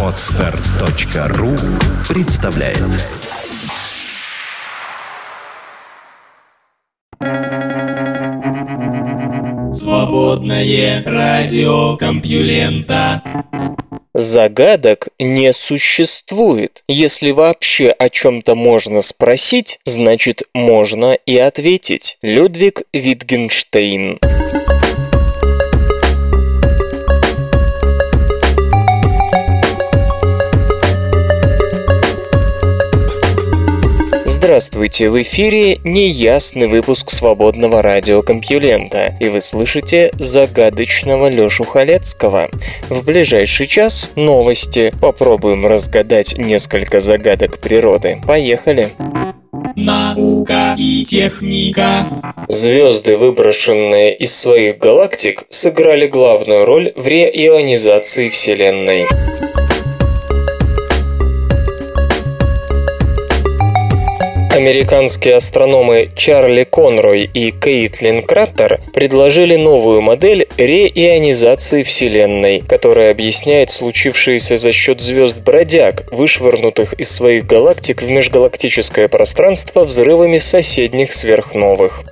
Отстар.ру представляет Свободное радио Компьюлента Загадок не существует. Если вообще о чем-то можно спросить, значит можно и ответить. Людвиг Витгенштейн Здравствуйте, в эфире неясный выпуск свободного радиокомпьюлента, и вы слышите загадочного Лёшу Халецкого. В ближайший час новости. Попробуем разгадать несколько загадок природы. Поехали! Наука и техника. Звезды, выброшенные из своих галактик, сыграли главную роль в реионизации Вселенной. Американские астрономы Чарли Конрой и Кейтлин Краттер предложили новую модель реионизации Вселенной, которая объясняет случившееся за счет звезд-бродяг, вышвырнутых из своих галактик в межгалактическое пространство взрывами соседних сверхновых.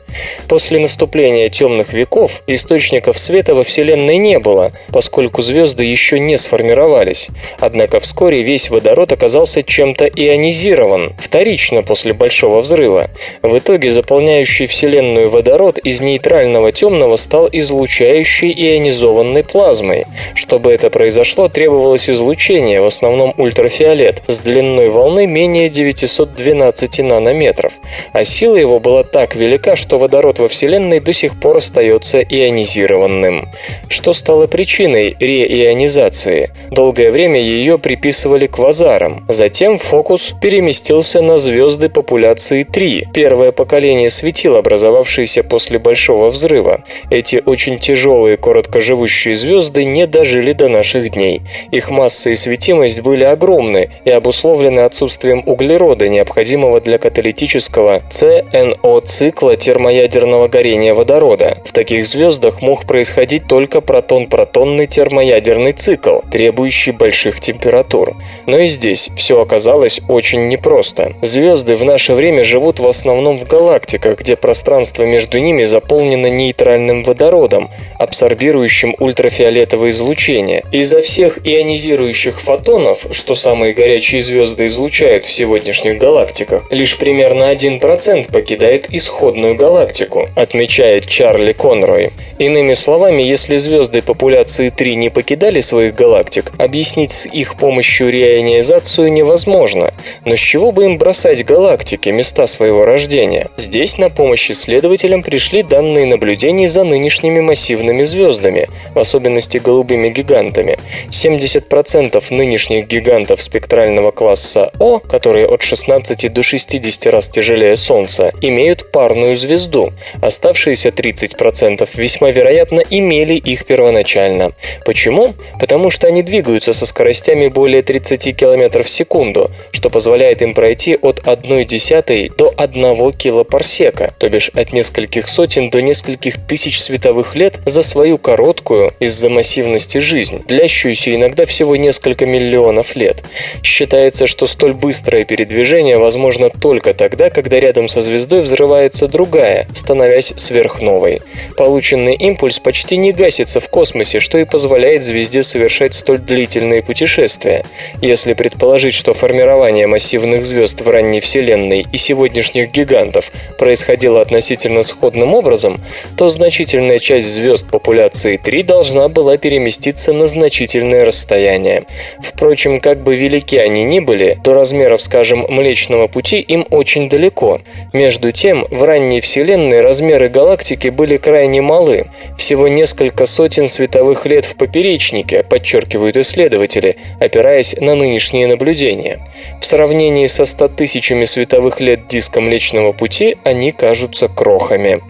После наступления темных веков источников света во Вселенной не было, поскольку звезды еще не сформировались. Однако вскоре весь водород оказался чем-то ионизирован, вторично после Большого взрыва. В итоге заполняющий Вселенную водород из нейтрального темного стал излучающей ионизованной плазмой. Чтобы это произошло, требовалось излучение, в основном ультрафиолет, с длиной волны менее 912 нанометров. А сила его была так велика, что водород во Вселенной до сих пор остается ионизированным. Что стало причиной реионизации? Долгое время ее приписывали квазарам. Затем фокус переместился на звезды популяции 3, первое поколение светил, образовавшееся после Большого взрыва. Эти очень тяжелые короткоживущие звезды не дожили до наших дней. Их масса и светимость были огромны и обусловлены отсутствием углерода, необходимого для каталитического ЦНО-цикла термоядерного горения водорода. В таких звездах мог происходить только протон-протонный термоядерный цикл, требующий больших температур. Но и здесь все оказалось очень непросто. Звезды в наше время живут в основном в галактиках, где пространство между ними заполнено нейтральным водородом, абсорбирующим ультрафиолетовое излучение. Из-за всех ионизирующих фотонов, что самые горячие звезды излучают в сегодняшних галактиках, лишь примерно 1% покидает исходную галактику, отмечает Чарли Конрой. Иными словами, если звезды популяции 3 не покидали своих галактик, объяснить с их помощью реионизацию невозможно. Но с чего бы им бросать галактики, места своего рождения? Здесь на помощь исследователям пришли данные наблюдений за нынешними массивными звездами, в особенности голубыми гигантами. 70% нынешних гигантов спектрального класса О, которые от 16 до 60 раз тяжелее Солнца, имеют парную звезду. Оставшиеся 30% весьма вероятно имели их первоначально. Почему? Потому что они двигаются со скоростями более 30 км в секунду, что позволяет им пройти от 1 десятой до 1 килопарсека, то бишь от нескольких сотен до нескольких тысяч световых лет за свою короткую из-за массивности жизнь, длящуюся иногда всего несколько миллионов лет. Считается, что столь быстрое передвижение возможно только тогда, когда рядом со звездой взрывается другая становясь сверхновой. Полученный импульс почти не гасится в космосе, что и позволяет звезде совершать столь длительные путешествия. Если предположить, что формирование массивных звезд в ранней Вселенной и сегодняшних гигантов происходило относительно сходным образом, то значительная часть звезд популяции 3 должна была переместиться на значительное расстояние. Впрочем, как бы велики они ни были, до размеров, скажем, Млечного Пути им очень далеко. Между тем, в ранней Вселенной размеры галактики были крайне малы, всего несколько сотен световых лет в поперечнике, подчеркивают исследователи, опираясь на нынешние наблюдения. В сравнении со 100 тысячами световых новых лет диска Млечного Пути они кажутся крохами.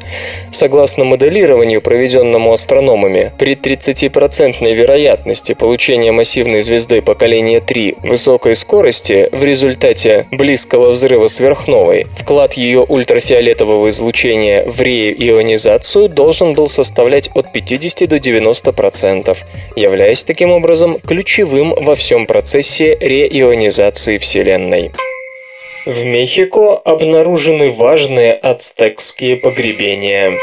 Согласно моделированию, проведенному астрономами, при 30% вероятности получения массивной звездой поколения 3 высокой скорости в результате близкого взрыва сверхновой, вклад ее ультрафиолетового излучения в реионизацию должен был составлять от 50 до 90%, являясь таким образом ключевым во всем процессе реионизации Вселенной. В Мехико обнаружены важные ацтекские погребения.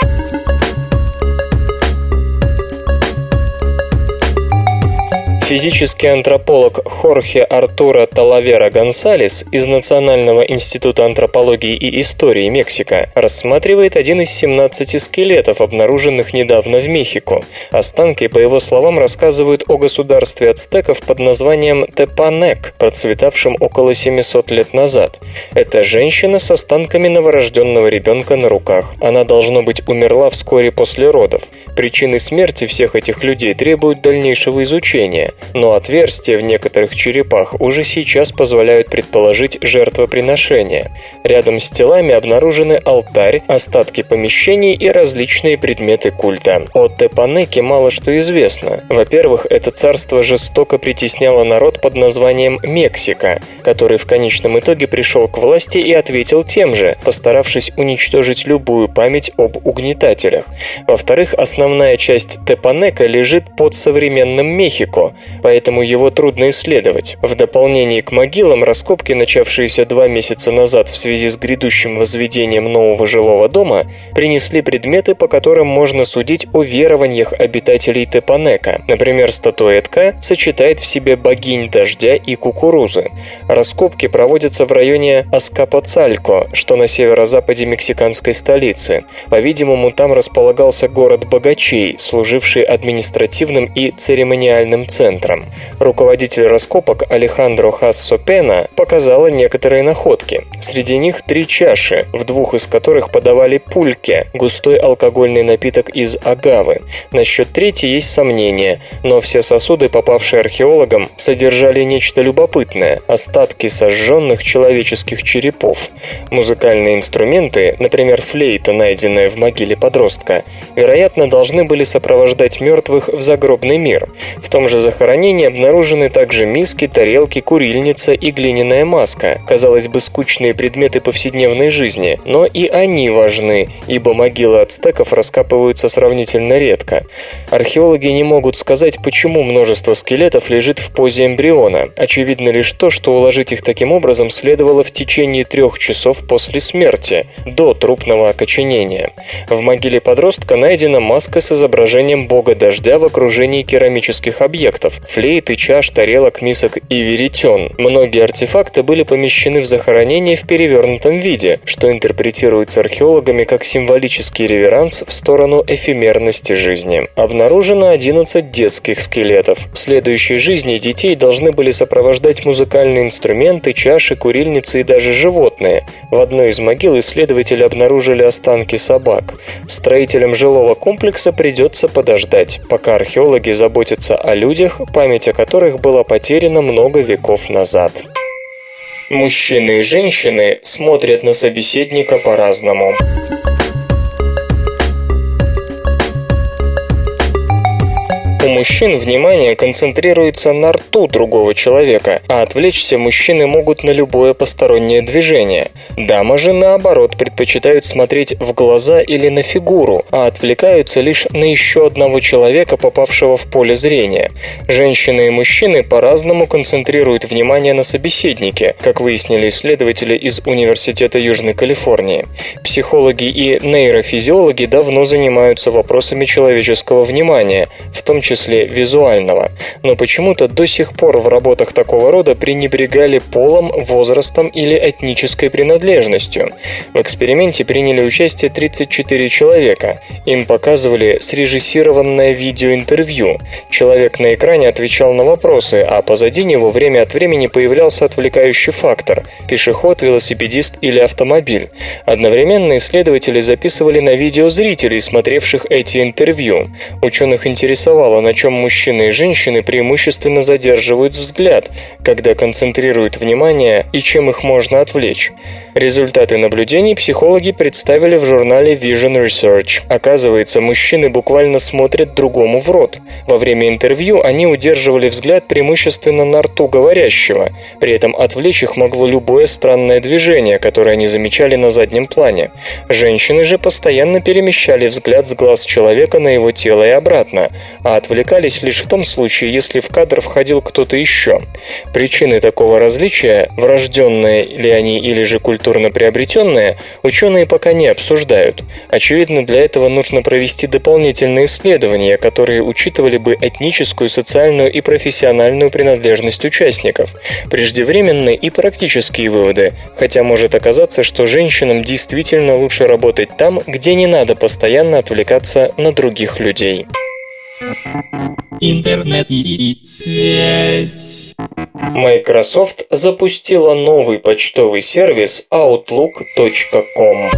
Физический антрополог Хорхе Артура Талавера Гонсалес из Национального института антропологии и истории Мексика рассматривает один из 17 скелетов, обнаруженных недавно в Мехико. Останки, по его словам, рассказывают о государстве ацтеков под названием Тепанек, процветавшем около 700 лет назад. Это женщина с останками новорожденного ребенка на руках. Она, должно быть, умерла вскоре после родов. Причины смерти всех этих людей требуют дальнейшего изучения но отверстия в некоторых черепах уже сейчас позволяют предположить жертвоприношение. Рядом с телами обнаружены алтарь, остатки помещений и различные предметы культа. О Тепанеке мало что известно. Во-первых, это царство жестоко притесняло народ под названием Мексика, который в конечном итоге пришел к власти и ответил тем же, постаравшись уничтожить любую память об угнетателях. Во-вторых, основная часть Тепанека лежит под современным Мехико, поэтому его трудно исследовать. В дополнение к могилам, раскопки, начавшиеся два месяца назад в связи с грядущим возведением нового жилого дома, принесли предметы, по которым можно судить о верованиях обитателей Тепанека. Например, статуэтка сочетает в себе богинь дождя и кукурузы. Раскопки проводятся в районе Аскапоцалько, что на северо-западе мексиканской столицы. По-видимому, там располагался город богачей, служивший административным и церемониальным центром центром. Руководитель раскопок Алехандро Хассо Пена показала некоторые находки. Среди них три чаши, в двух из которых подавали пульке, густой алкогольный напиток из агавы. Насчет третьей есть сомнения, но все сосуды, попавшие археологам, содержали нечто любопытное – остатки сожженных человеческих черепов. Музыкальные инструменты, например, флейта, найденная в могиле подростка, вероятно, должны были сопровождать мертвых в загробный мир. В том же захоронении захоронении обнаружены также миски, тарелки, курильница и глиняная маска. Казалось бы, скучные предметы повседневной жизни, но и они важны, ибо могилы ацтеков раскапываются сравнительно редко. Археологи не могут сказать, почему множество скелетов лежит в позе эмбриона. Очевидно лишь то, что уложить их таким образом следовало в течение трех часов после смерти, до трупного окоченения. В могиле подростка найдена маска с изображением бога дождя в окружении керамических объектов, флейты, чаш, тарелок, мисок и веретен. Многие артефакты были помещены в захоронение в перевернутом виде, что интерпретируется археологами как символический реверанс в сторону эфемерности жизни. Обнаружено 11 детских скелетов. В следующей жизни детей должны были сопровождать музыкальные инструменты, чаши, курильницы и даже животные. В одной из могил исследователи обнаружили останки собак. Строителям жилого комплекса придется подождать, пока археологи заботятся о людях, память о которых была потеряна много веков назад. Мужчины и женщины смотрят на собеседника по-разному. Мужчин внимание концентрируется на рту другого человека, а отвлечься мужчины могут на любое постороннее движение. Дамы же, наоборот, предпочитают смотреть в глаза или на фигуру, а отвлекаются лишь на еще одного человека, попавшего в поле зрения. Женщины и мужчины по-разному концентрируют внимание на собеседнике, как выяснили исследователи из Университета Южной Калифорнии. Психологи и нейрофизиологи давно занимаются вопросами человеческого внимания, в том числе числе визуального. Но почему-то до сих пор в работах такого рода пренебрегали полом, возрастом или этнической принадлежностью. В эксперименте приняли участие 34 человека. Им показывали срежиссированное видеоинтервью. Человек на экране отвечал на вопросы, а позади него время от времени появлялся отвлекающий фактор – пешеход, велосипедист или автомобиль. Одновременно исследователи записывали на видео зрителей, смотревших эти интервью. Ученых интересовало, на чем мужчины и женщины преимущественно задерживают взгляд, когда концентрируют внимание и чем их можно отвлечь. Результаты наблюдений психологи представили в журнале Vision Research. Оказывается, мужчины буквально смотрят другому в рот. Во время интервью они удерживали взгляд преимущественно на рту говорящего. При этом отвлечь их могло любое странное движение, которое они замечали на заднем плане. Женщины же постоянно перемещали взгляд с глаз человека на его тело и обратно, а отвлекались лишь в том случае, если в кадр входил кто-то еще. Причины такого различия, врожденные ли они или же культурно приобретенное, ученые пока не обсуждают. Очевидно, для этого нужно провести дополнительные исследования, которые учитывали бы этническую, социальную и профессиональную принадлежность участников, преждевременные и практические выводы, хотя может оказаться, что женщинам действительно лучше работать там, где не надо постоянно отвлекаться на других людей. Интернет и связь. Microsoft запустила новый почтовый сервис Outlook.com.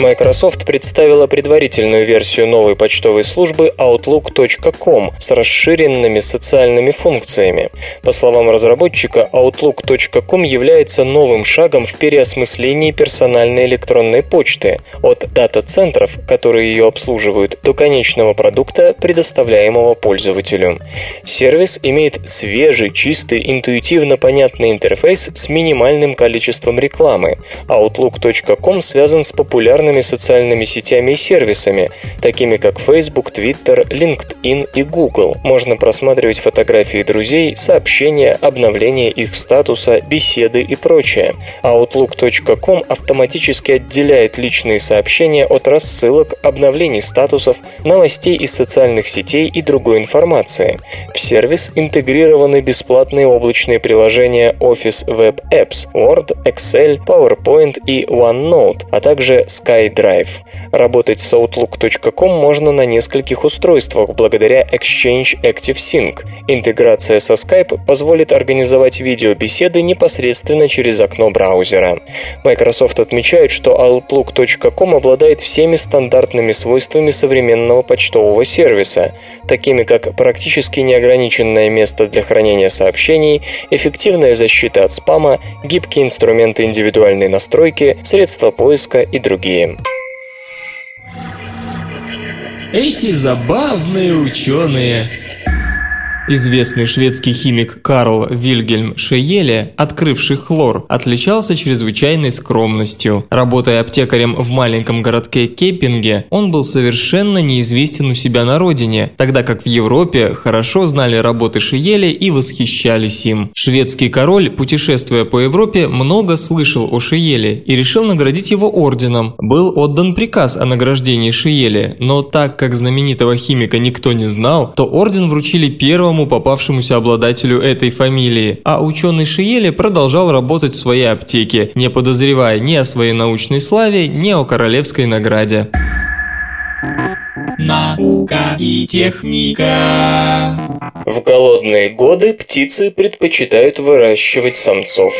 Microsoft представила предварительную версию новой почтовой службы Outlook.com с расширенными социальными функциями. По словам разработчика, Outlook.com является новым шагом в переосмыслении персональной электронной почты от дата-центров, которые ее обслуживают, до конечного продукта, предоставляемого пользователю. Сервис имеет свежий, чистый, интуитивно понятный интерфейс с минимальным количеством рекламы. Outlook.com связан с популярным популярными социальными сетями и сервисами, такими как Facebook, Twitter, LinkedIn и Google. Можно просматривать фотографии друзей, сообщения, обновления их статуса, беседы и прочее. Outlook.com автоматически отделяет личные сообщения от рассылок, обновлений статусов, новостей из социальных сетей и другой информации. В сервис интегрированы бесплатные облачные приложения Office Web Apps, Word, Excel, PowerPoint и OneNote, а также Skype iDrive. Работать с Outlook.com можно на нескольких устройствах благодаря Exchange ActiveSync. Интеграция со Skype позволит организовать видеобеседы непосредственно через окно браузера. Microsoft отмечает, что Outlook.com обладает всеми стандартными свойствами современного почтового сервиса, такими как практически неограниченное место для хранения сообщений, эффективная защита от спама, гибкие инструменты индивидуальной настройки, средства поиска и другие. Эти забавные ученые. Известный шведский химик Карл Вильгельм Шееле, открывший хлор, отличался чрезвычайной скромностью. Работая аптекарем в маленьком городке Кеппинге, он был совершенно неизвестен у себя на родине, тогда как в Европе хорошо знали работы Шееле и восхищались им. Шведский король, путешествуя по Европе, много слышал о Шееле и решил наградить его орденом. Был отдан приказ о награждении Шееле, но так как знаменитого химика никто не знал, то орден вручили первому первому попавшемуся обладателю этой фамилии, а ученый Шиеле продолжал работать в своей аптеке, не подозревая ни о своей научной славе, ни о королевской награде. Наука и техника. В голодные годы птицы предпочитают выращивать самцов.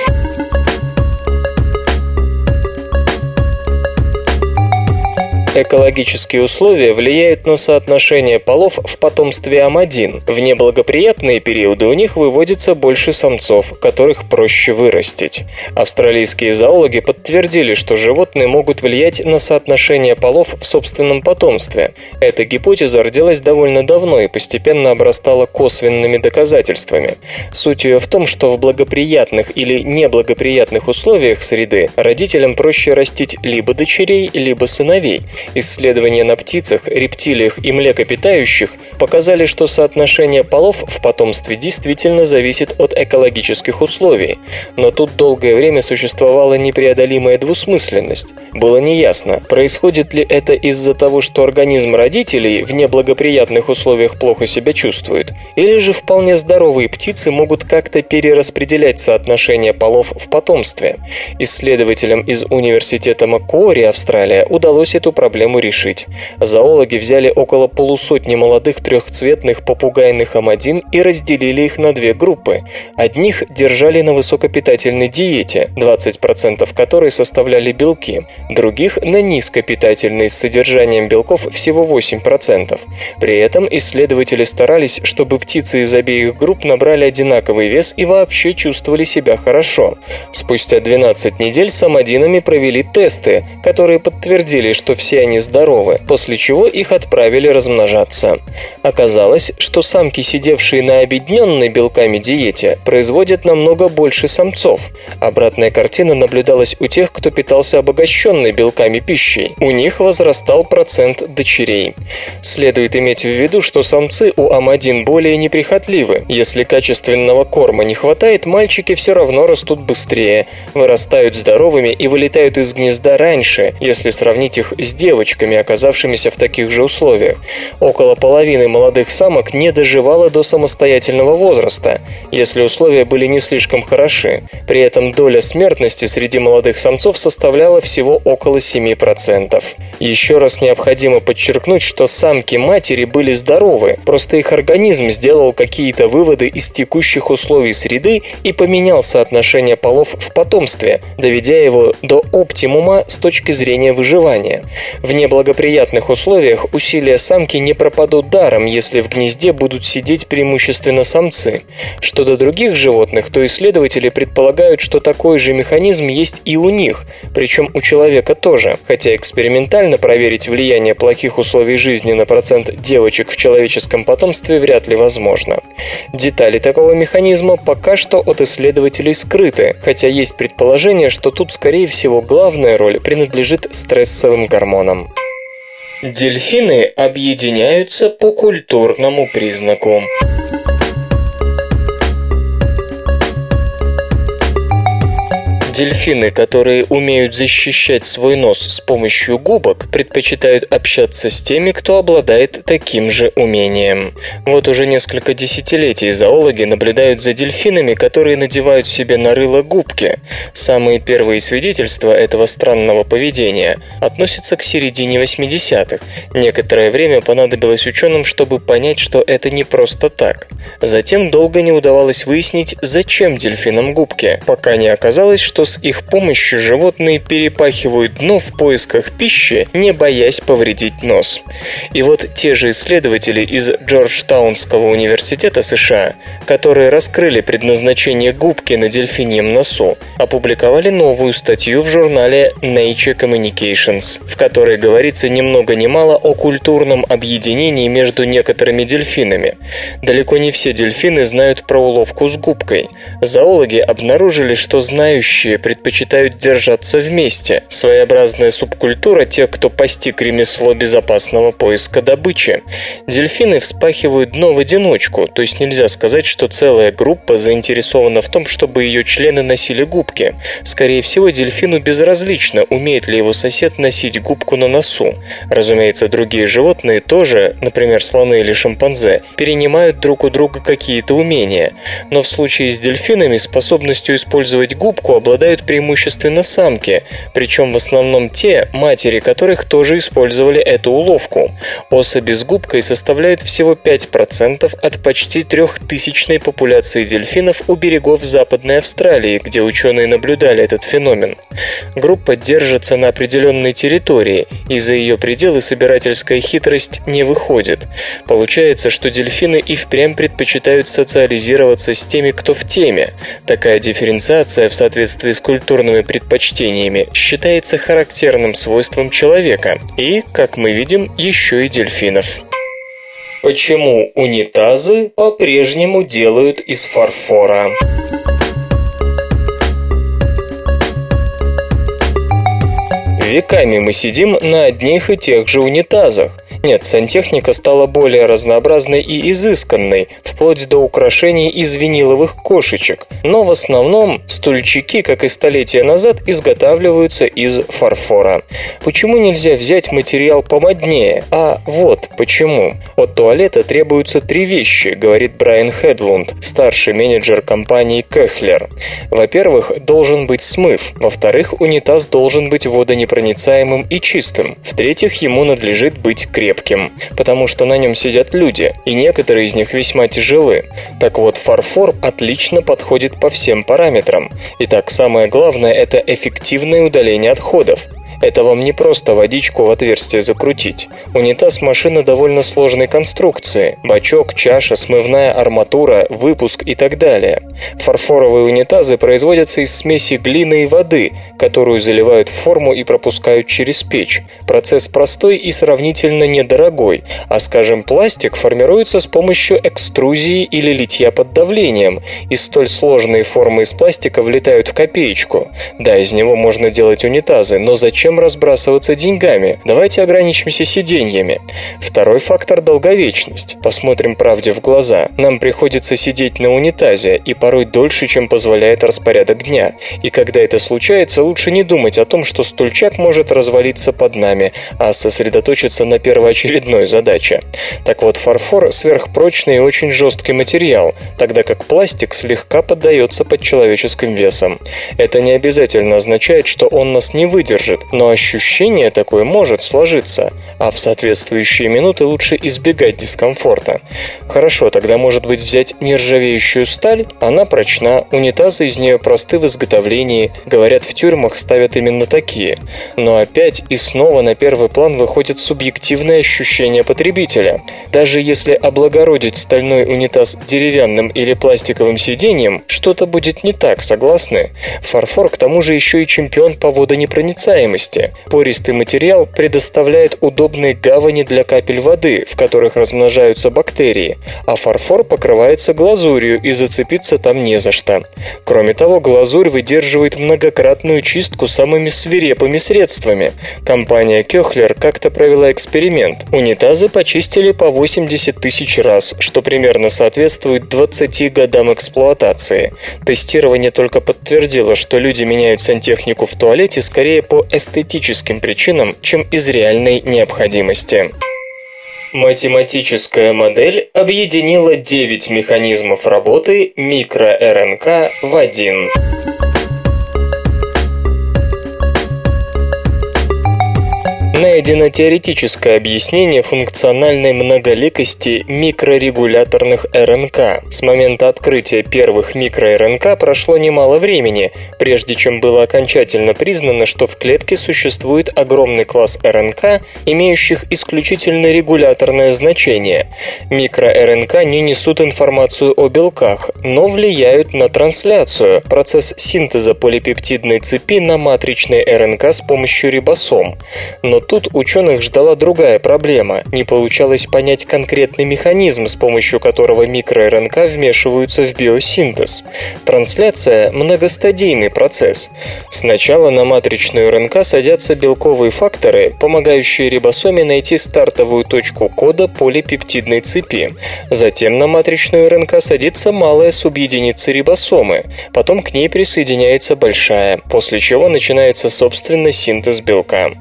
Экологические условия влияют на соотношение полов в потомстве Ам1. В неблагоприятные периоды у них выводится больше самцов, которых проще вырастить. Австралийские зоологи подтвердили, что животные могут влиять на соотношение полов в собственном потомстве. Эта гипотеза родилась довольно давно и постепенно обрастала косвенными доказательствами. Суть ее в том, что в благоприятных или неблагоприятных условиях среды родителям проще растить либо дочерей, либо сыновей. Исследования на птицах, рептилиях и млекопитающих показали, что соотношение полов в потомстве действительно зависит от экологических условий. Но тут долгое время существовала непреодолимая двусмысленность. Было неясно, происходит ли это из-за того, что организм родителей в неблагоприятных условиях плохо себя чувствует, или же вполне здоровые птицы могут как-то перераспределять соотношение полов в потомстве. Исследователям из университета Маккуори, Австралия, удалось эту проблему проблему решить. Зоологи взяли около полусотни молодых трехцветных попугайных амадин и разделили их на две группы. Одних держали на высокопитательной диете, 20% которой составляли белки, других на низкопитательной с содержанием белков всего 8%. При этом исследователи старались, чтобы птицы из обеих групп набрали одинаковый вес и вообще чувствовали себя хорошо. Спустя 12 недель с амадинами провели тесты, которые подтвердили, что все они здоровы, после чего их отправили размножаться. Оказалось, что самки, сидевшие на объединенной белками диете, производят намного больше самцов. Обратная картина наблюдалась у тех, кто питался обогащенной белками пищей. У них возрастал процент дочерей. Следует иметь в виду, что самцы у амадин более неприхотливы. Если качественного корма не хватает, мальчики все равно растут быстрее, вырастают здоровыми и вылетают из гнезда раньше, если сравнить их с девочками, оказавшимися в таких же условиях. Около половины молодых самок не доживало до самостоятельного возраста, если условия были не слишком хороши. При этом доля смертности среди молодых самцов составляла всего около 7%. Еще раз необходимо подчеркнуть, что самки-матери были здоровы, просто их организм сделал какие-то выводы из текущих условий среды и поменял соотношение полов в потомстве, доведя его до оптимума с точки зрения выживания. В неблагоприятных условиях усилия самки не пропадут даром, если в гнезде будут сидеть преимущественно самцы. Что до других животных, то исследователи предполагают, что такой же механизм есть и у них, причем у человека тоже, хотя экспериментально проверить влияние плохих условий жизни на процент девочек в человеческом потомстве вряд ли возможно. Детали такого механизма пока что от исследователей скрыты, хотя есть предположение, что тут, скорее всего, главная роль принадлежит стрессовым гормонам. Дельфины объединяются по культурному признаку. Дельфины, которые умеют защищать свой нос с помощью губок, предпочитают общаться с теми, кто обладает таким же умением. Вот уже несколько десятилетий зоологи наблюдают за дельфинами, которые надевают себе на рыло губки. Самые первые свидетельства этого странного поведения относятся к середине 80-х. Некоторое время понадобилось ученым, чтобы понять, что это не просто так. Затем долго не удавалось выяснить, зачем дельфинам губки, пока не оказалось, что с их помощью животные перепахивают дно в поисках пищи, не боясь повредить нос. И вот те же исследователи из Джорджтаунского университета США, которые раскрыли предназначение губки на дельфиньем носу, опубликовали новую статью в журнале Nature Communications, в которой говорится ни много ни мало о культурном объединении между некоторыми дельфинами. Далеко не все дельфины знают про уловку с губкой. Зоологи обнаружили, что знающие предпочитают держаться вместе. Своеобразная субкультура тех, кто постиг ремесло безопасного поиска добычи. Дельфины вспахивают дно в одиночку, то есть нельзя сказать, что целая группа заинтересована в том, чтобы ее члены носили губки. Скорее всего, дельфину безразлично, умеет ли его сосед носить губку на носу. Разумеется, другие животные тоже, например, слоны или шимпанзе, перенимают друг у друга какие-то умения. Но в случае с дельфинами способностью использовать губку обладают обладают преимущественно самки, причем в основном те, матери которых тоже использовали эту уловку. Особи с губкой составляют всего 5% от почти трехтысячной популяции дельфинов у берегов Западной Австралии, где ученые наблюдали этот феномен. Группа держится на определенной территории, и за ее пределы собирательская хитрость не выходит. Получается, что дельфины и впрямь предпочитают социализироваться с теми, кто в теме. Такая дифференциация в соответствии с культурными предпочтениями считается характерным свойством человека и, как мы видим, еще и дельфинов. Почему унитазы по-прежнему делают из фарфора? Веками мы сидим на одних и тех же унитазах. Нет, сантехника стала более разнообразной и изысканной, вплоть до украшений из виниловых кошечек. Но в основном стульчики, как и столетия назад, изготавливаются из фарфора. Почему нельзя взять материал помоднее? А вот почему. От туалета требуются три вещи, говорит Брайан Хедлунд, старший менеджер компании Кехлер. Во-первых, должен быть смыв. Во-вторых, унитаз должен быть водонепроницаемым и чистым. В-третьих, ему надлежит быть крепким, потому что на нем сидят люди, и некоторые из них весьма тяжелы. Так вот, фарфор отлично подходит по всем параметрам. Итак, самое главное – это эффективное удаление отходов. Это вам не просто водичку в отверстие закрутить. Унитаз – машина довольно сложной конструкции. Бачок, чаша, смывная арматура, выпуск и так далее. Фарфоровые унитазы производятся из смеси глины и воды, которую заливают в форму и пропускают через печь. Процесс простой и сравнительно недорогой, а, скажем, пластик формируется с помощью экструзии или литья под давлением, и столь сложные формы из пластика влетают в копеечку. Да, из него можно делать унитазы, но зачем чем разбрасываться деньгами. Давайте ограничимся сиденьями. Второй фактор – долговечность. Посмотрим правде в глаза. Нам приходится сидеть на унитазе и порой дольше, чем позволяет распорядок дня. И когда это случается, лучше не думать о том, что стульчак может развалиться под нами, а сосредоточиться на первоочередной задаче. Так вот, фарфор – сверхпрочный и очень жесткий материал, тогда как пластик слегка поддается под человеческим весом. Это не обязательно означает, что он нас не выдержит, но ощущение такое может сложиться, а в соответствующие минуты лучше избегать дискомфорта. Хорошо, тогда может быть взять нержавеющую сталь, она прочна, унитазы из нее просты в изготовлении, говорят, в тюрьмах ставят именно такие. Но опять и снова на первый план выходит субъективное ощущение потребителя. Даже если облагородить стальной унитаз деревянным или пластиковым сиденьем, что-то будет не так, согласны? Фарфор к тому же еще и чемпион по водонепроницаемости поверхности. Пористый материал предоставляет удобные гавани для капель воды, в которых размножаются бактерии, а фарфор покрывается глазурью и зацепиться там не за что. Кроме того, глазурь выдерживает многократную чистку самыми свирепыми средствами. Компания Кёхлер как-то провела эксперимент. Унитазы почистили по 80 тысяч раз, что примерно соответствует 20 годам эксплуатации. Тестирование только подтвердило, что люди меняют сантехнику в туалете скорее по эстетике эстетическим причинам, чем из реальной необходимости. Математическая модель объединила 9 механизмов работы микро-РНК в один. Найдено теоретическое объяснение функциональной многоликости микрорегуляторных РНК. С момента открытия первых микро-РНК прошло немало времени, прежде чем было окончательно признано, что в клетке существует огромный класс РНК, имеющих исключительно регуляторное значение. Микро-РНК не несут информацию о белках, но влияют на трансляцию, процесс синтеза полипептидной цепи на матричной РНК с помощью рибосом. Но тут ученых ждала другая проблема. Не получалось понять конкретный механизм, с помощью которого микро-РНК вмешиваются в биосинтез. Трансляция – многостадийный процесс. Сначала на матричную РНК садятся белковые факторы, помогающие рибосоме найти стартовую точку кода полипептидной цепи. Затем на матричную РНК садится малая субъединица рибосомы, потом к ней присоединяется большая, после чего начинается собственно синтез белка.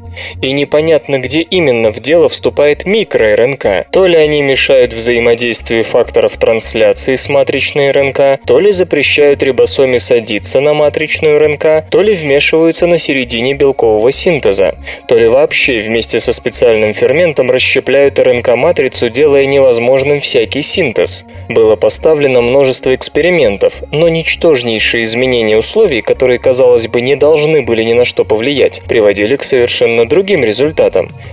И непонятно, где именно в дело вступает микро-РНК. То ли они мешают взаимодействию факторов трансляции с матричной РНК, то ли запрещают рибосоме садиться на матричную РНК, то ли вмешиваются на середине белкового синтеза, то ли вообще вместе со специальным ферментом расщепляют РНК-матрицу, делая невозможным всякий синтез. Было поставлено множество экспериментов, но ничтожнейшие изменения условий, которые, казалось бы, не должны были ни на что повлиять, приводили к совершенно другим результатам.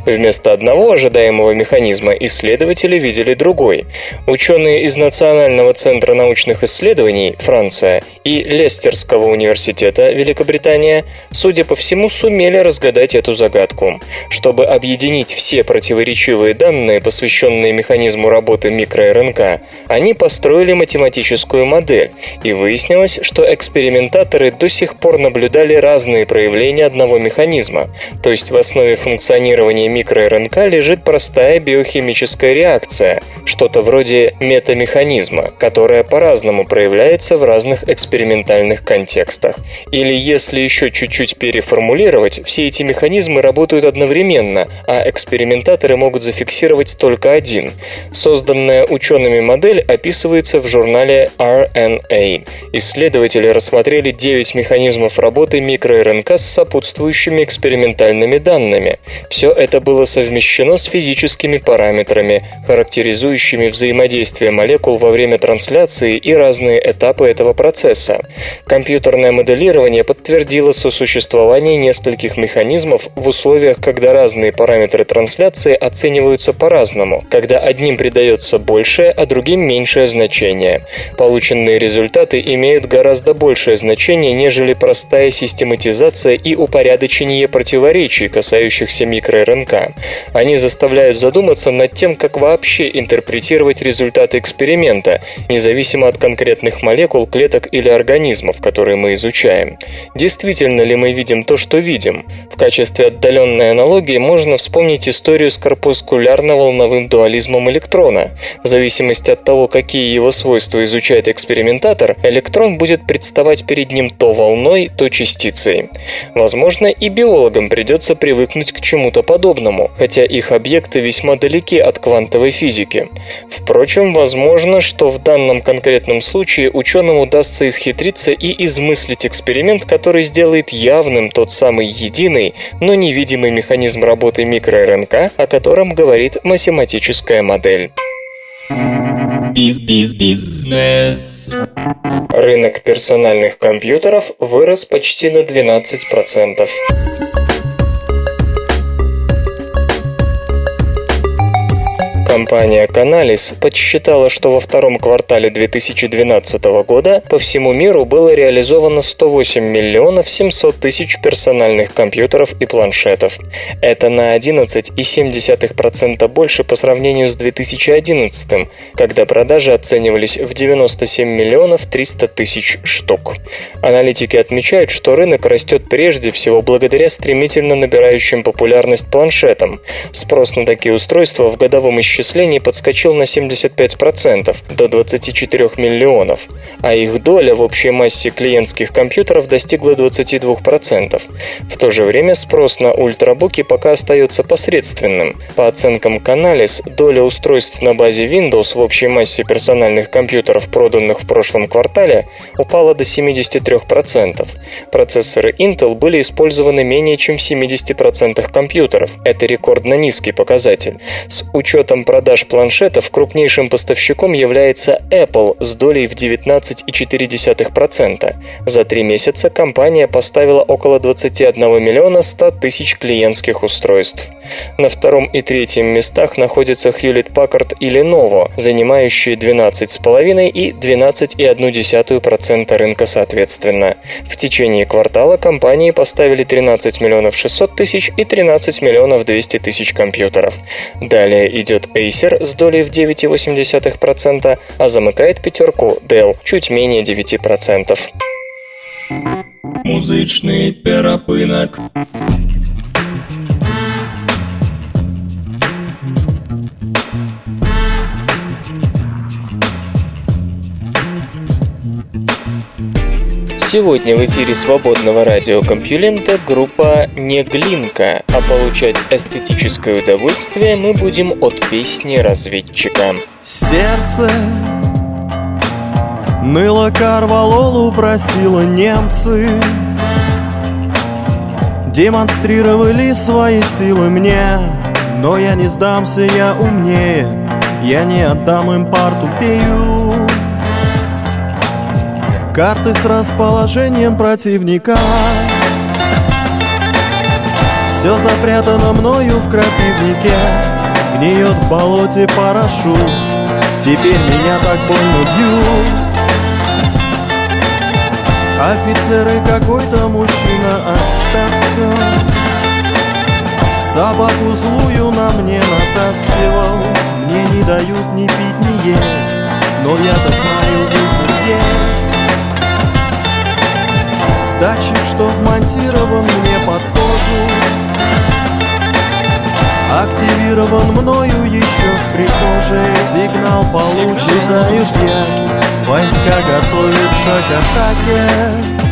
Вместо одного ожидаемого механизма исследователи видели другой. Ученые из Национального центра научных исследований Франция и Лестерского университета Великобритания, судя по всему, сумели разгадать эту загадку. Чтобы объединить все противоречивые данные, посвященные механизму работы микро-РНК, они построили математическую модель, и выяснилось, что экспериментаторы до сих пор наблюдали разные проявления одного механизма, то есть в основе функциональности функционирования микро-РНК лежит простая биохимическая реакция, что-то вроде метамеханизма, которая по-разному проявляется в разных экспериментальных контекстах. Или если еще чуть-чуть переформулировать, все эти механизмы работают одновременно, а экспериментаторы могут зафиксировать только один. Созданная учеными модель описывается в журнале RNA. Исследователи рассмотрели 9 механизмов работы микро-РНК с сопутствующими экспериментальными данными. Все это было совмещено с физическими параметрами, характеризующими взаимодействие молекул во время трансляции и разные этапы этого процесса. Компьютерное моделирование подтвердило сосуществование нескольких механизмов в условиях, когда разные параметры трансляции оцениваются по-разному, когда одним придается большее, а другим меньшее значение. Полученные результаты имеют гораздо большее значение, нежели простая систематизация и упорядочение противоречий, касающихся микро-РНК. Они заставляют задуматься над тем, как вообще интерпретировать результаты эксперимента, независимо от конкретных молекул, клеток или организмов, которые мы изучаем. Действительно ли мы видим то, что видим? В качестве отдаленной аналогии можно вспомнить историю с корпускулярно-волновым дуализмом электрона. В зависимости от того, какие его свойства изучает экспериментатор, электрон будет представать перед ним то волной, то частицей. Возможно, и биологам придется привыкнуть к чему-то подобному, хотя их объекты весьма далеки от квантовой физики. Впрочем, возможно, что в данном конкретном случае ученым удастся исхитриться и измыслить эксперимент, который сделает явным тот самый единый, но невидимый механизм работы микро-РНК, о котором говорит математическая модель. Биз-биз-бизнес. Рынок персональных компьютеров вырос почти на 12%. Компания Canalys подсчитала, что во втором квартале 2012 года по всему миру было реализовано 108 миллионов 700 тысяч персональных компьютеров и планшетов. Это на 11,7% больше по сравнению с 2011, когда продажи оценивались в 97 миллионов 300 тысяч штук. Аналитики отмечают, что рынок растет прежде всего благодаря стремительно набирающим популярность планшетам. Спрос на такие устройства в годовом исчислении исчислений подскочил на 75% до 24 миллионов, а их доля в общей массе клиентских компьютеров достигла 22%. В то же время спрос на ультрабуки пока остается посредственным. По оценкам Canalys, доля устройств на базе Windows в общей массе персональных компьютеров, проданных в прошлом квартале, упала до 73%. Процессоры Intel были использованы менее чем в 70% компьютеров. Это рекордно низкий показатель. С учетом продаж планшетов крупнейшим поставщиком является Apple с долей в 19,4%. За три месяца компания поставила около 21 миллиона 100 тысяч клиентских устройств. На втором и третьем местах находятся Hewlett Packard и Lenovo, занимающие 12,5 и 12,1% рынка соответственно. В течение квартала компании поставили 13 миллионов 600 тысяч и 13 миллионов 200 тысяч компьютеров. Далее идет Acer с долей в 9,8%, а замыкает пятерку Dell чуть менее 9%. Музычный перапынок. Сегодня в эфире свободного радиокомпьюлента группа «Неглинка», а получать эстетическое удовольствие мы будем от песни разведчика. Сердце ныло Карвалолу просило немцы. Демонстрировали свои силы мне Но я не сдамся, я умнее. Я не отдам им парту-пею Карты с расположением противника. Все запрятано мною в крапивнике. Гниет в болоте парашют. Теперь меня так больно бьют. Офицеры какой-то мужчина от штатском. Собаку злую на мне натаскивал. Мне не дают ни пить, ни есть. Но я-то знаю, выход есть Датчик, что вмонтирован мне под кожу. Активирован мною еще в прихожей. Сигнал получен, летают яки Войска готовятся к атаке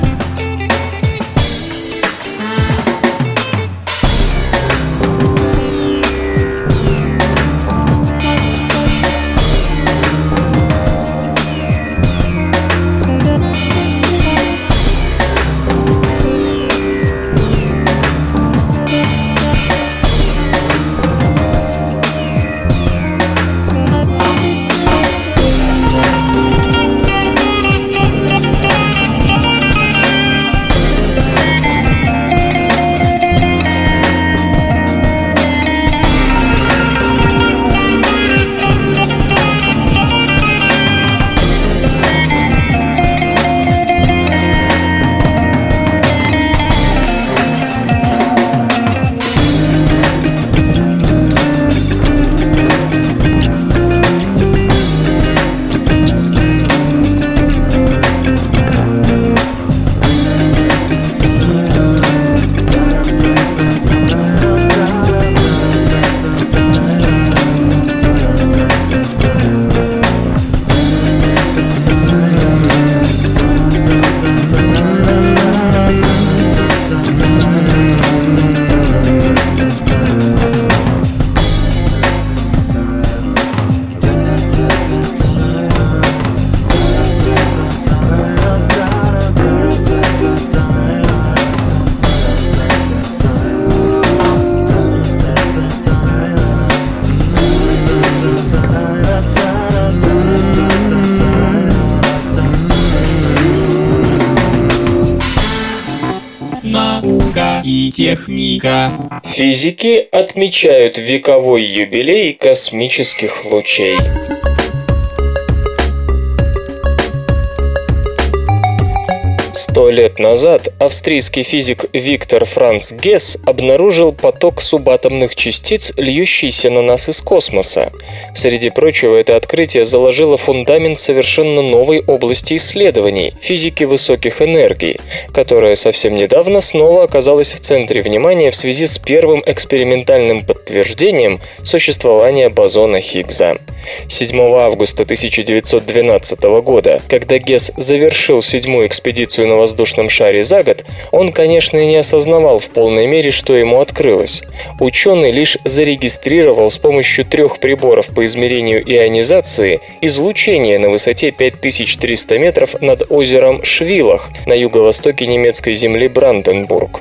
техника. Физики отмечают вековой юбилей космических лучей. Лет назад австрийский физик Виктор Франц Гесс обнаружил поток субатомных частиц, льющийся на нас из космоса. Среди прочего, это открытие заложило фундамент совершенно новой области исследований – физики высоких энергий, которая совсем недавно снова оказалась в центре внимания в связи с первым экспериментальным подтверждением существования бозона Хиггса. 7 августа 1912 года, когда Гесс завершил седьмую экспедицию на воздушном шаре за год, он, конечно, не осознавал в полной мере, что ему открылось. Ученый лишь зарегистрировал с помощью трех приборов по измерению ионизации излучение на высоте 5300 метров над озером Швилах на юго-востоке немецкой земли Бранденбург.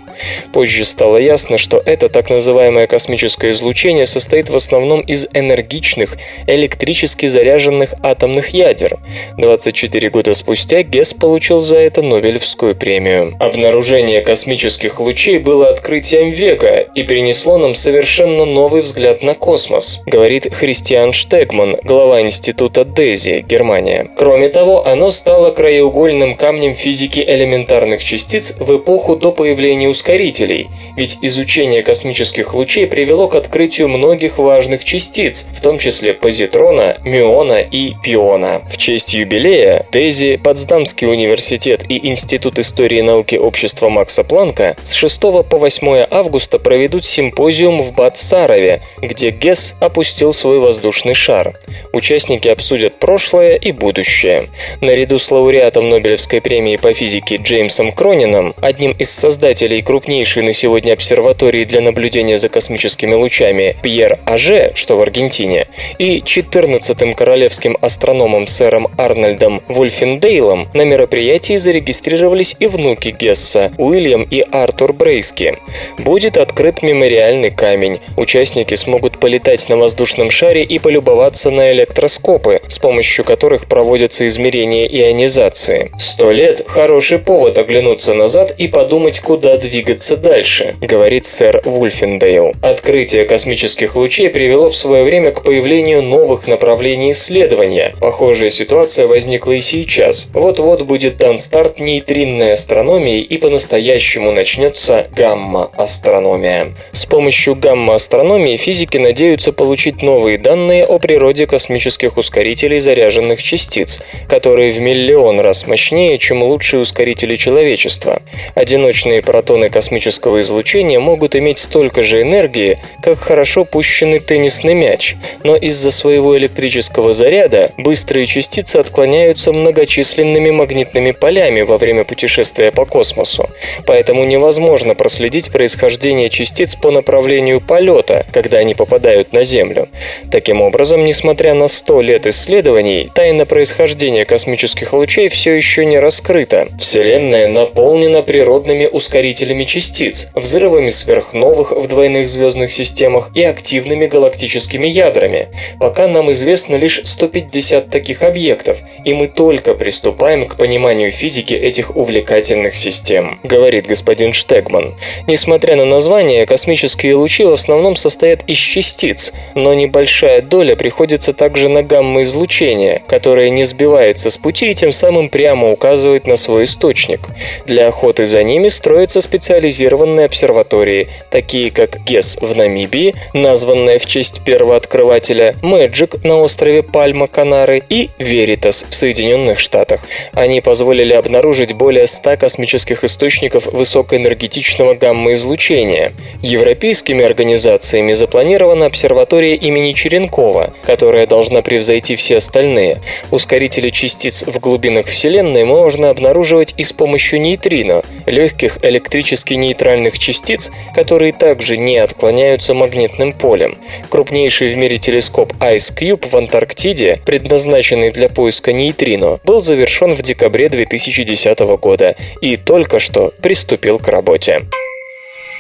Позже стало ясно, что это так называемое космическое излучение состоит в основном из энергичных, электрически заряженных атомных ядер. 24 года спустя Гесс получил за это Нобелевскую Нобелевскую премию. Обнаружение космических лучей было открытием века и принесло нам совершенно новый взгляд на космос, говорит Христиан Штегман, глава института Дези, Германия. Кроме того, оно стало краеугольным камнем физики элементарных частиц в эпоху до появления ускорителей, ведь изучение космических лучей привело к открытию многих важных частиц, в том числе позитрона, мюона и пиона. В честь юбилея Дези, Потсдамский университет и Институт Институт истории науки общества Макса Планка с 6 по 8 августа проведут симпозиум в Бат-Сарове, где Гесс опустил свой воздушный шар. Участники обсудят прошлое и будущее. Наряду с лауреатом Нобелевской премии по физике Джеймсом Кронином, одним из создателей крупнейшей на сегодня обсерватории для наблюдения за космическими лучами Пьер Аже, что в Аргентине, и 14-м королевским астрономом сэром Арнольдом Вольфендейлом на мероприятии зарегистрировали задействовались и внуки Гесса, Уильям и Артур Брейски. Будет открыт мемориальный камень. Участники смогут полетать на воздушном шаре и полюбоваться на электроскопы, с помощью которых проводятся измерения ионизации. Сто лет – хороший повод оглянуться назад и подумать, куда двигаться дальше, говорит сэр Вульфендейл. Открытие космических лучей привело в свое время к появлению новых направлений исследования. Похожая ситуация возникла и сейчас. Вот-вот будет дан старт нейтрино глубинной астрономии и по-настоящему начнется гамма-астрономия. С помощью гамма-астрономии физики надеются получить новые данные о природе космических ускорителей заряженных частиц, которые в миллион раз мощнее, чем лучшие ускорители человечества. Одиночные протоны космического излучения могут иметь столько же энергии, как хорошо пущенный теннисный мяч, но из-за своего электрического заряда быстрые частицы отклоняются многочисленными магнитными полями во время путешествия по космосу. Поэтому невозможно проследить происхождение частиц по направлению полета, когда они попадают на Землю. Таким образом, несмотря на 100 лет исследований, тайна происхождения космических лучей все еще не раскрыта. Вселенная наполнена природными ускорителями частиц, взрывами сверхновых в двойных звездных системах и активными галактическими ядрами. Пока нам известно лишь 150 таких объектов, и мы только приступаем к пониманию физики этих увлекательных систем, говорит господин Штегман. Несмотря на название, космические лучи в основном состоят из частиц, но небольшая доля приходится также на гамма-излучение, которое не сбивается с пути и тем самым прямо указывает на свой источник. Для охоты за ними строятся специализированные обсерватории, такие как ГЕС в Намибии, названная в честь первооткрывателя, Мэджик на острове Пальма, Канары и Веритас в Соединенных Штатах. Они позволили обнаружить более 100 космических источников высокоэнергетичного гамма-излучения. Европейскими организациями запланирована обсерватория имени Черенкова, которая должна превзойти все остальные. Ускорители частиц в глубинах Вселенной можно обнаруживать и с помощью нейтрино, легких электрически нейтральных частиц, которые также не отклоняются магнитным полем. Крупнейший в мире телескоп Ice Cube в Антарктиде, предназначенный для поиска нейтрино, был завершен в декабре 2010 года и только что приступил к работе.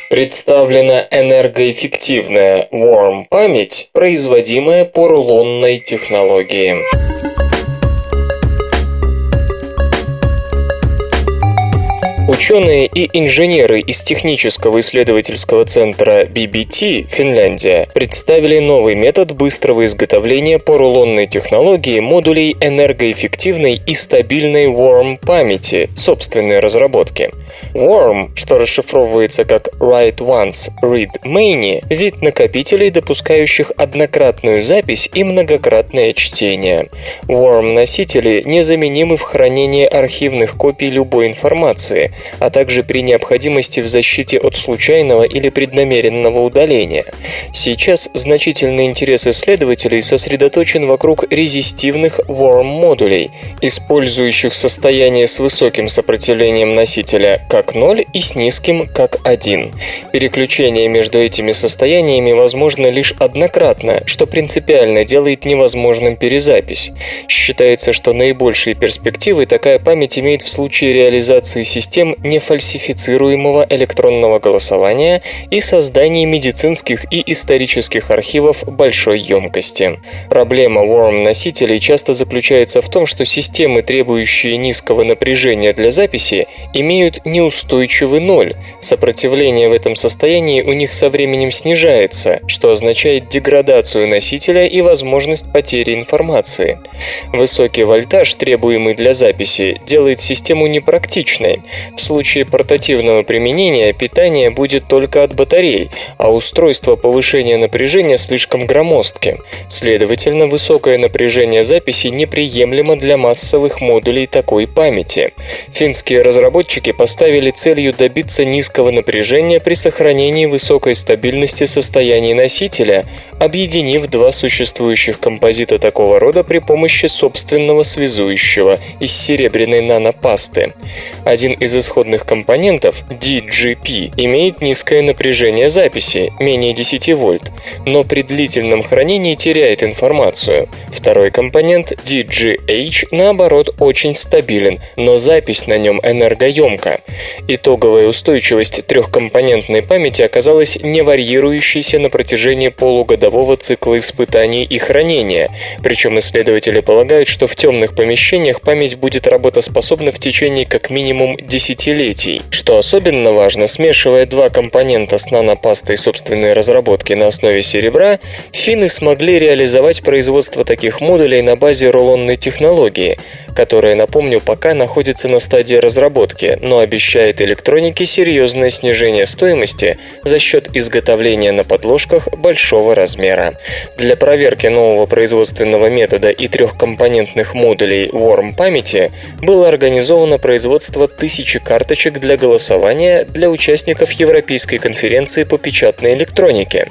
Представлена энергоэффективная Worm-память, производимая по рулонной технологии. Ученые и инженеры из технического исследовательского центра BBT, Финляндия, представили новый метод быстрого изготовления по рулонной технологии модулей энергоэффективной и стабильной WORM памяти собственной разработки. WORM, что расшифровывается как Write Once, Read Many, вид накопителей, допускающих однократную запись и многократное чтение. WORM-носители незаменимы в хранении архивных копий любой информации, а также при необходимости в защите от случайного или преднамеренного удаления. Сейчас значительный интерес исследователей сосредоточен вокруг резистивных WORM-модулей, использующих состояние с высоким сопротивлением носителя как 0 и с низким как 1. Переключение между этими состояниями возможно лишь однократно, что принципиально делает невозможным перезапись. Считается, что наибольшие перспективы такая память имеет в случае реализации систем систем нефальсифицируемого электронного голосования и создании медицинских и исторических архивов большой емкости. Проблема WORM-носителей часто заключается в том, что системы, требующие низкого напряжения для записи, имеют неустойчивый ноль. Сопротивление в этом состоянии у них со временем снижается, что означает деградацию носителя и возможность потери информации. Высокий вольтаж, требуемый для записи, делает систему непрактичной. В случае портативного применения питание будет только от батарей, а устройство повышения напряжения слишком громоздки. Следовательно, высокое напряжение записи неприемлемо для массовых модулей такой памяти. Финские разработчики поставили целью добиться низкого напряжения при сохранении высокой стабильности состояний носителя, объединив два существующих композита такого рода при помощи собственного связующего из серебряной нанопасты. Один из исходных компонентов, DGP, имеет низкое напряжение записи, менее 10 вольт, но при длительном хранении теряет информацию. Второй компонент, DGH, наоборот, очень стабилен, но запись на нем энергоемка. Итоговая устойчивость трехкомпонентной памяти оказалась не варьирующейся на протяжении полугодового цикла испытаний и хранения, причем исследователи полагают, что в темных помещениях память будет работоспособна в течение как минимум 10 десятилетий. Что особенно важно, смешивая два компонента с нанопастой собственной разработки на основе серебра, финны смогли реализовать производство таких модулей на базе рулонной технологии. Которая, напомню, пока находится на стадии разработки, но обещает электронике серьезное снижение стоимости за счет изготовления на подложках большого размера. Для проверки нового производственного метода и трехкомпонентных модулей Worm памяти было организовано производство тысячи карточек для голосования для участников Европейской конференции по печатной электронике.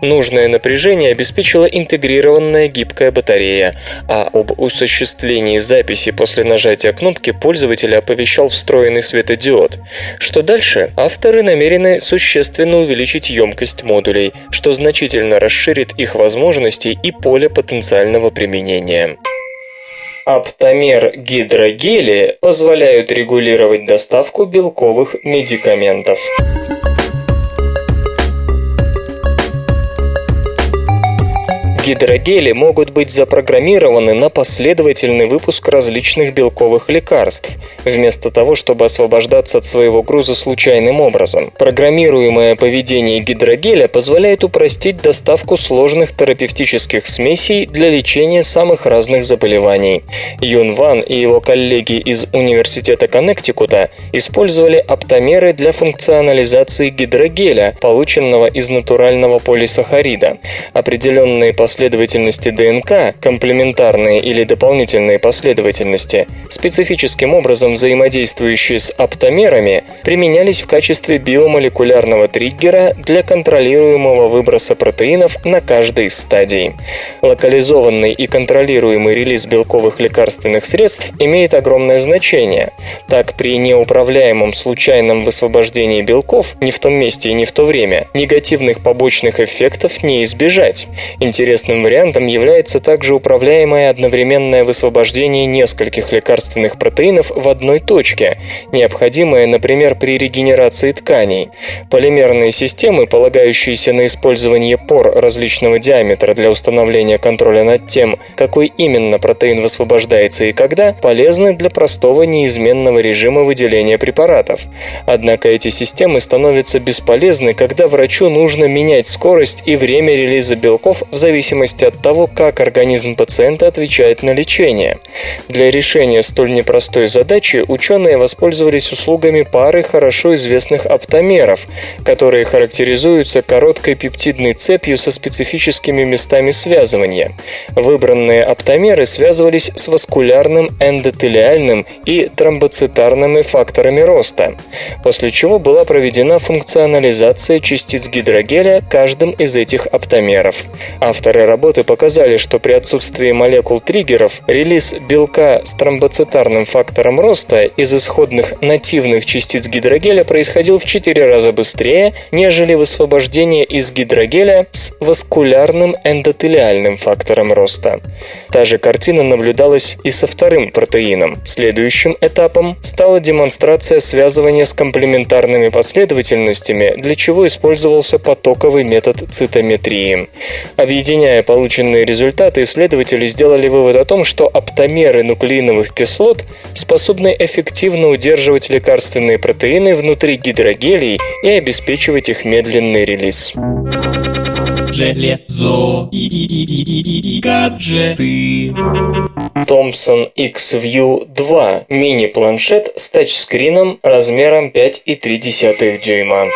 Нужное напряжение обеспечила интегрированная гибкая батарея, а об осуществлении записи после нажатия кнопки пользователя оповещал встроенный светодиод. Что дальше? Авторы намерены существенно увеличить емкость модулей, что значительно расширит их возможности и поле потенциального применения. Аптомер гидрогели позволяют регулировать доставку белковых медикаментов. Гидрогели могут быть запрограммированы на последовательный выпуск различных белковых лекарств, вместо того, чтобы освобождаться от своего груза случайным образом. Программируемое поведение гидрогеля позволяет упростить доставку сложных терапевтических смесей для лечения самых разных заболеваний. Юн Ван и его коллеги из Университета Коннектикута использовали оптомеры для функционализации гидрогеля, полученного из натурального полисахарида. Определенные последовательности последовательности ДНК, комплементарные или дополнительные последовательности, специфическим образом взаимодействующие с оптомерами, применялись в качестве биомолекулярного триггера для контролируемого выброса протеинов на каждой из стадий. Локализованный и контролируемый релиз белковых лекарственных средств имеет огромное значение. Так, при неуправляемом случайном высвобождении белков не в том месте и не в то время, негативных побочных эффектов не избежать. Интересно Интересным вариантом является также управляемое одновременное высвобождение нескольких лекарственных протеинов в одной точке, необходимое, например, при регенерации тканей. Полимерные системы, полагающиеся на использование пор различного диаметра для установления контроля над тем, какой именно протеин высвобождается и когда, полезны для простого неизменного режима выделения препаратов. Однако эти системы становятся бесполезны, когда врачу нужно менять скорость и время релиза белков в зависимости зависимости от того, как организм пациента отвечает на лечение. Для решения столь непростой задачи ученые воспользовались услугами пары хорошо известных оптомеров, которые характеризуются короткой пептидной цепью со специфическими местами связывания. Выбранные оптомеры связывались с васкулярным, эндотелиальным и тромбоцитарными факторами роста, после чего была проведена функционализация частиц гидрогеля каждым из этих оптомеров. Авторы работы показали, что при отсутствии молекул триггеров релиз белка с тромбоцитарным фактором роста из исходных нативных частиц гидрогеля происходил в 4 раза быстрее, нежели высвобождение из гидрогеля с васкулярным эндотелиальным фактором роста. Та же картина наблюдалась и со вторым протеином. Следующим этапом стала демонстрация связывания с комплементарными последовательностями, для чего использовался потоковый метод цитометрии. Объединяя Сравняя полученные результаты, исследователи сделали вывод о том, что оптомеры нуклеиновых кислот способны эффективно удерживать лекарственные протеины внутри гидрогелей и обеспечивать их медленный релиз. Железо и, и, и, и, гаджеты. Thomson X-View 2 мини-планшет с тачскрином размером 5,3 дюйма.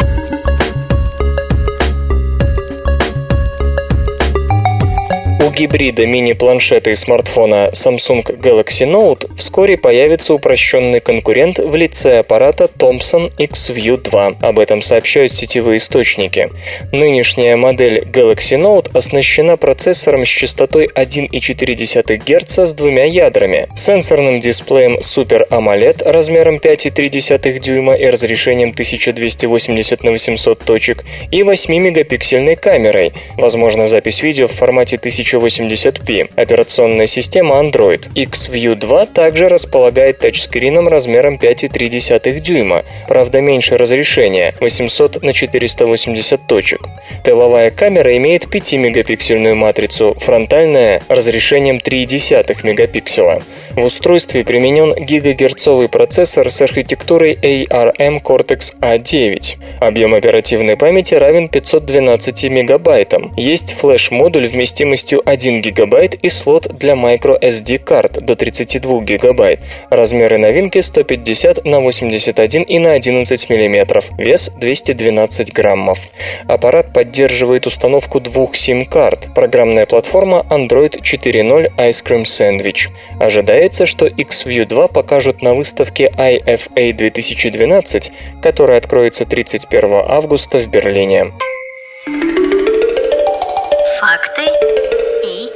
Гибрида мини-планшета и смартфона Samsung Galaxy Note вскоре появится упрощенный конкурент в лице аппарата Thomson X-View 2. Об этом сообщают сетевые источники. Нынешняя модель Galaxy Note оснащена процессором с частотой 1,4 Гц с двумя ядрами, сенсорным дисплеем Super AMOLED размером 5,3 дюйма и разрешением 1280 на 800 точек и 8-мегапиксельной камерой, возможно запись видео в формате 1000 1080p. Операционная система Android. XView 2 также располагает тачскрином размером 5,3 дюйма, правда меньше разрешения – 800 на 480 точек. Тыловая камера имеет 5-мегапиксельную матрицу, фронтальная – разрешением 0,3 мегапикселя. В устройстве применен гигагерцовый процессор с архитектурой ARM Cortex-A9. Объем оперативной памяти равен 512 мегабайтам. Есть флеш-модуль вместимостью 1 гигабайт и слот для microSD карт до 32 гигабайт. Размеры новинки 150 на 81 и на 11 мм. Вес 212 граммов. Аппарат поддерживает установку двух сим-карт. Программная платформа Android 4.0 Ice Cream Sandwich. Ожидается, что Xview 2 покажут на выставке IFA 2012, которая откроется 31 августа в Берлине. Факты и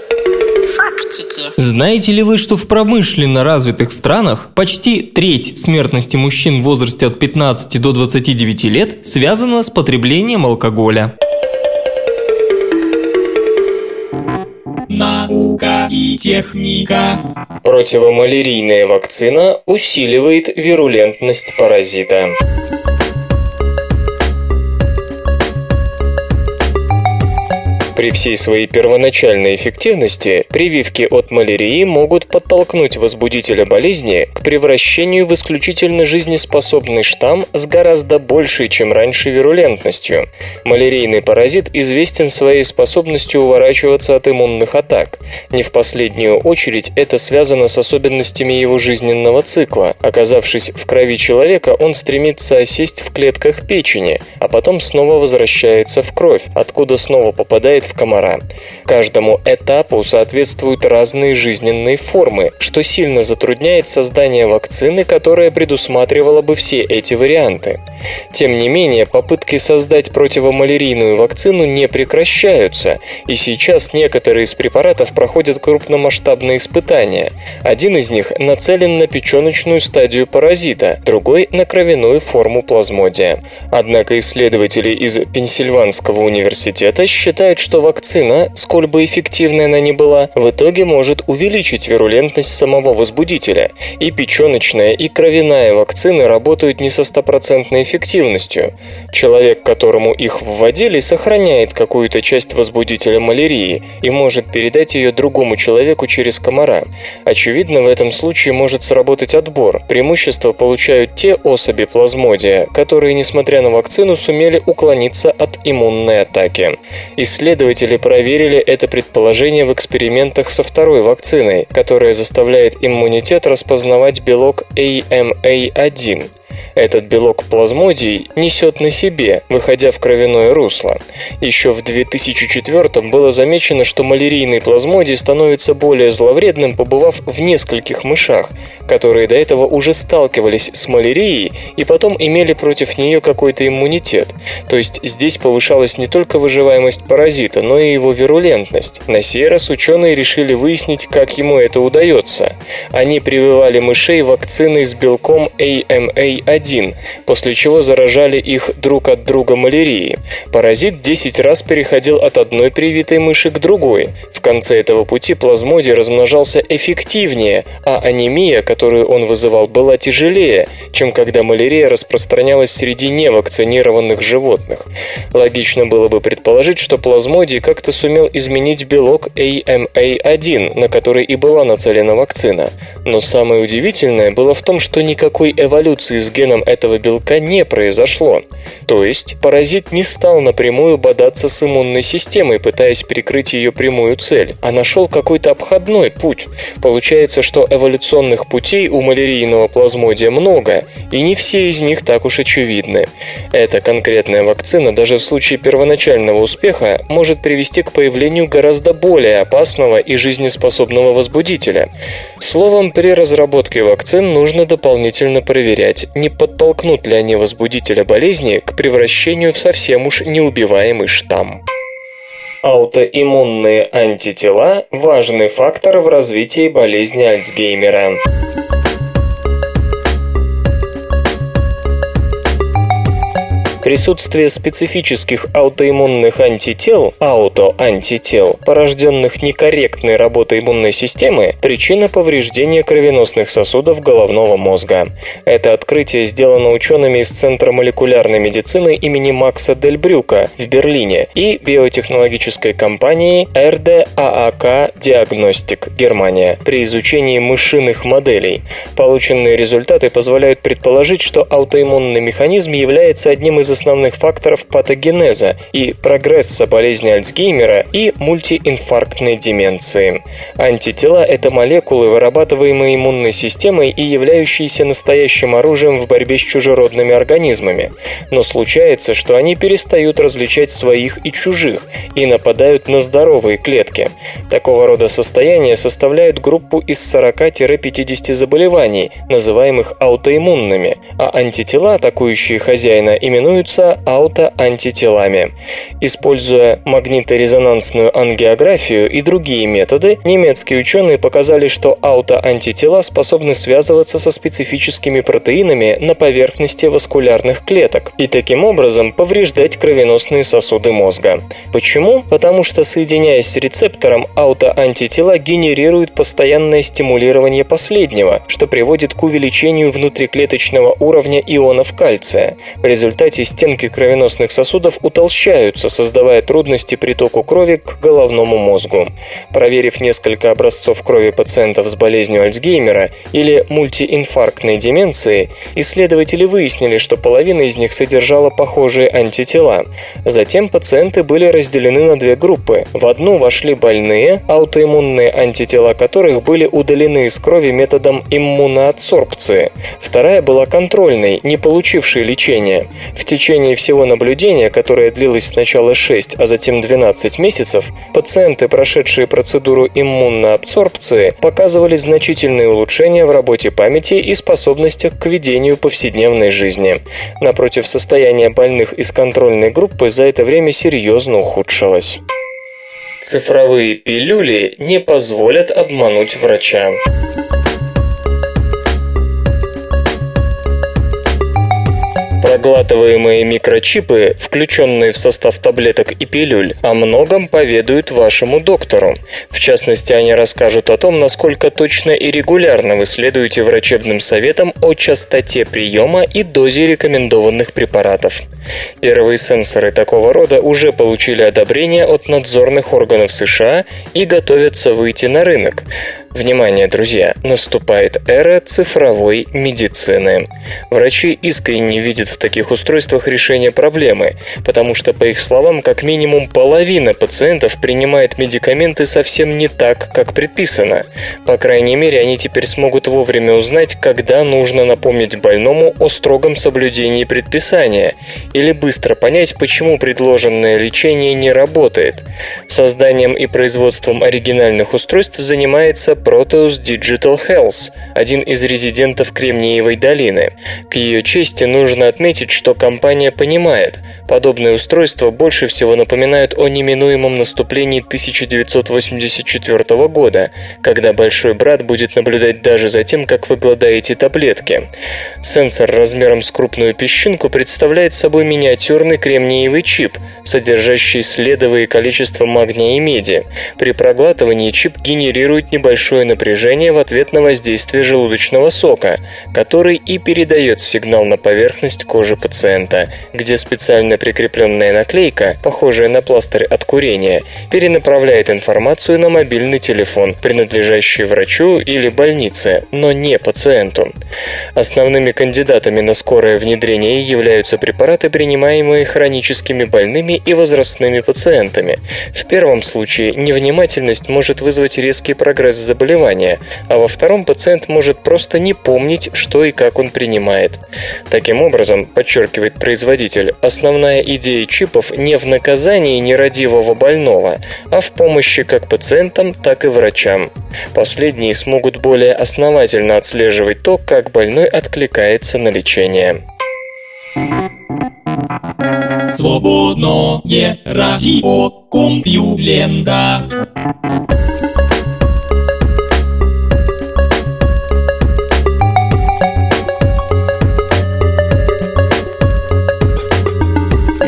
фактики. Знаете ли вы, что в промышленно развитых странах почти треть смертности мужчин в возрасте от 15 до 29 лет связана с потреблением алкоголя? Наука и техника. Противомалярийная вакцина усиливает вирулентность паразита. При всей своей первоначальной эффективности прививки от малярии могут подтолкнуть возбудителя болезни к превращению в исключительно жизнеспособный штамм с гораздо большей, чем раньше, вирулентностью. Малярийный паразит известен своей способностью уворачиваться от иммунных атак. Не в последнюю очередь это связано с особенностями его жизненного цикла. Оказавшись в крови человека, он стремится осесть в клетках печени, а потом снова возвращается в кровь, откуда снова попадает в комара. Каждому этапу соответствуют разные жизненные формы, что сильно затрудняет создание вакцины, которая предусматривала бы все эти варианты. Тем не менее, попытки создать противомалярийную вакцину не прекращаются, и сейчас некоторые из препаратов проходят крупномасштабные испытания. Один из них нацелен на печеночную стадию паразита, другой – на кровяную форму плазмодия. Однако исследователи из Пенсильванского университета считают, что вакцина, сколь бы эффективной она ни была, в итоге может увеличить вирулентность самого возбудителя, и печеночная и кровяная вакцины работают не со стопроцентной эффективностью. Человек, которому их вводили, сохраняет какую-то часть возбудителя малярии и может передать ее другому человеку через комара. Очевидно, в этом случае может сработать отбор. Преимущество получают те особи плазмодия, которые, несмотря на вакцину, сумели уклониться от иммунной атаки. Исследователи Исследователи проверили это предположение в экспериментах со второй вакциной, которая заставляет иммунитет распознавать белок AMA1. Этот белок плазмодий несет на себе, выходя в кровяное русло. Еще в 2004 было замечено, что малярийный плазмодий становится более зловредным, побывав в нескольких мышах, которые до этого уже сталкивались с малярией и потом имели против нее какой-то иммунитет. То есть здесь повышалась не только выживаемость паразита, но и его вирулентность. На сей раз ученые решили выяснить, как ему это удается. Они прививали мышей вакциной с белком AMA один, после чего заражали их друг от друга малярией. Паразит 10 раз переходил от одной привитой мыши к другой. В конце этого пути плазмодий размножался эффективнее, а анемия, которую он вызывал, была тяжелее, чем когда малярия распространялась среди невакцинированных животных. Логично было бы предположить, что плазмодий как-то сумел изменить белок AMA1, на который и была нацелена вакцина. Но самое удивительное было в том, что никакой эволюции с геном этого белка не произошло. То есть паразит не стал напрямую бодаться с иммунной системой, пытаясь перекрыть ее прямую цель, а нашел какой-то обходной путь. Получается, что эволюционных путей у малярийного плазмодия много, и не все из них так уж очевидны. Эта конкретная вакцина даже в случае первоначального успеха может привести к появлению гораздо более опасного и жизнеспособного возбудителя. Словом, при разработке вакцин нужно дополнительно проверять, не подтолкнут ли они возбудителя болезни к превращению в совсем уж неубиваемый штамм. Аутоиммунные антитела – важный фактор в развитии болезни Альцгеймера. Присутствие специфических аутоиммунных антител, аутоантител, порожденных некорректной работой иммунной системы, причина повреждения кровеносных сосудов головного мозга. Это открытие сделано учеными из Центра молекулярной медицины имени Макса Дель Брюка в Берлине и биотехнологической компании RDAAK Diagnostic, Германия, при изучении мышиных моделей. Полученные результаты позволяют предположить, что аутоиммунный механизм является одним из основных факторов патогенеза и прогресса болезни Альцгеймера и мультиинфарктной деменции. Антитела – это молекулы, вырабатываемые иммунной системой и являющиеся настоящим оружием в борьбе с чужеродными организмами. Но случается, что они перестают различать своих и чужих и нападают на здоровые клетки. Такого рода состояния составляют группу из 40-50 заболеваний, называемых аутоиммунными, а антитела, атакующие хозяина, именуются аутоантителами. Используя магниторезонансную ангиографию и другие методы, немецкие ученые показали, что аутоантитела способны связываться со специфическими протеинами на поверхности васкулярных клеток и таким образом повреждать кровеносные сосуды мозга. Почему? Потому что соединяясь с рецептором, аутоантитела генерируют постоянное стимулирование последнего, что приводит к увеличению внутриклеточного уровня ионов кальция. В результате стенки кровеносных сосудов утолщаются, создавая трудности притоку крови к головному мозгу. Проверив несколько образцов крови пациентов с болезнью Альцгеймера или мультиинфарктной деменцией, исследователи выяснили, что половина из них содержала похожие антитела. Затем пациенты были разделены на две группы. В одну вошли больные, аутоиммунные антитела которых были удалены из крови методом иммуноадсорбции. Вторая была контрольной, не получившей лечения. В течение всего наблюдения, которое длилось сначала 6, а затем 12 месяцев, пациенты, прошедшие процедуру иммуноабсорбции, показывали значительные улучшения в работе памяти и способностях к ведению повседневной жизни. Напротив, состояние больных из контрольной группы за это время серьезно ухудшилось. Цифровые пилюли не позволят обмануть врача. Проглатываемые микрочипы, включенные в состав таблеток и пилюль, о многом поведают вашему доктору. В частности, они расскажут о том, насколько точно и регулярно вы следуете врачебным советам о частоте приема и дозе рекомендованных препаратов. Первые сенсоры такого рода уже получили одобрение от надзорных органов США и готовятся выйти на рынок. Внимание, друзья, наступает эра цифровой медицины. Врачи искренне видят в таких устройствах решение проблемы, потому что, по их словам, как минимум половина пациентов принимает медикаменты совсем не так, как предписано. По крайней мере, они теперь смогут вовремя узнать, когда нужно напомнить больному о строгом соблюдении предписания, или быстро понять, почему предложенное лечение не работает. Созданием и производством оригинальных устройств занимается Proteus Digital Health, один из резидентов Кремниевой долины. К ее чести нужно отметить, что компания понимает, подобные устройства больше всего напоминают о неминуемом наступлении 1984 года, когда большой брат будет наблюдать даже за тем, как вы гладаете таблетки. Сенсор размером с крупную песчинку представляет собой миниатюрный кремниевый чип, содержащий следовое количество магния и меди. При проглатывании чип генерирует небольшое напряжение в ответ на воздействие желудочного сока, который и передает сигнал на поверхность кожи пациента, где специально прикрепленная наклейка, похожая на пластырь от курения, перенаправляет информацию на мобильный телефон, принадлежащий врачу или больнице, но не пациенту. Основными кандидатами на скорое внедрение являются препараты, принимаемые хроническими больными и возрастными пациентами. В первом случае невнимательность может вызвать резкий прогресс заболевания, а во втором пациент может просто не помнить, что и как он принимает. Таким образом, подчеркивает производитель, основная идея чипов не в наказании нерадивого больного, а в помощи как пациентам, так и врачам. Последние смогут более основательно отслеживать то, как больной откликается на лечение. Свободное радио Компьюлента.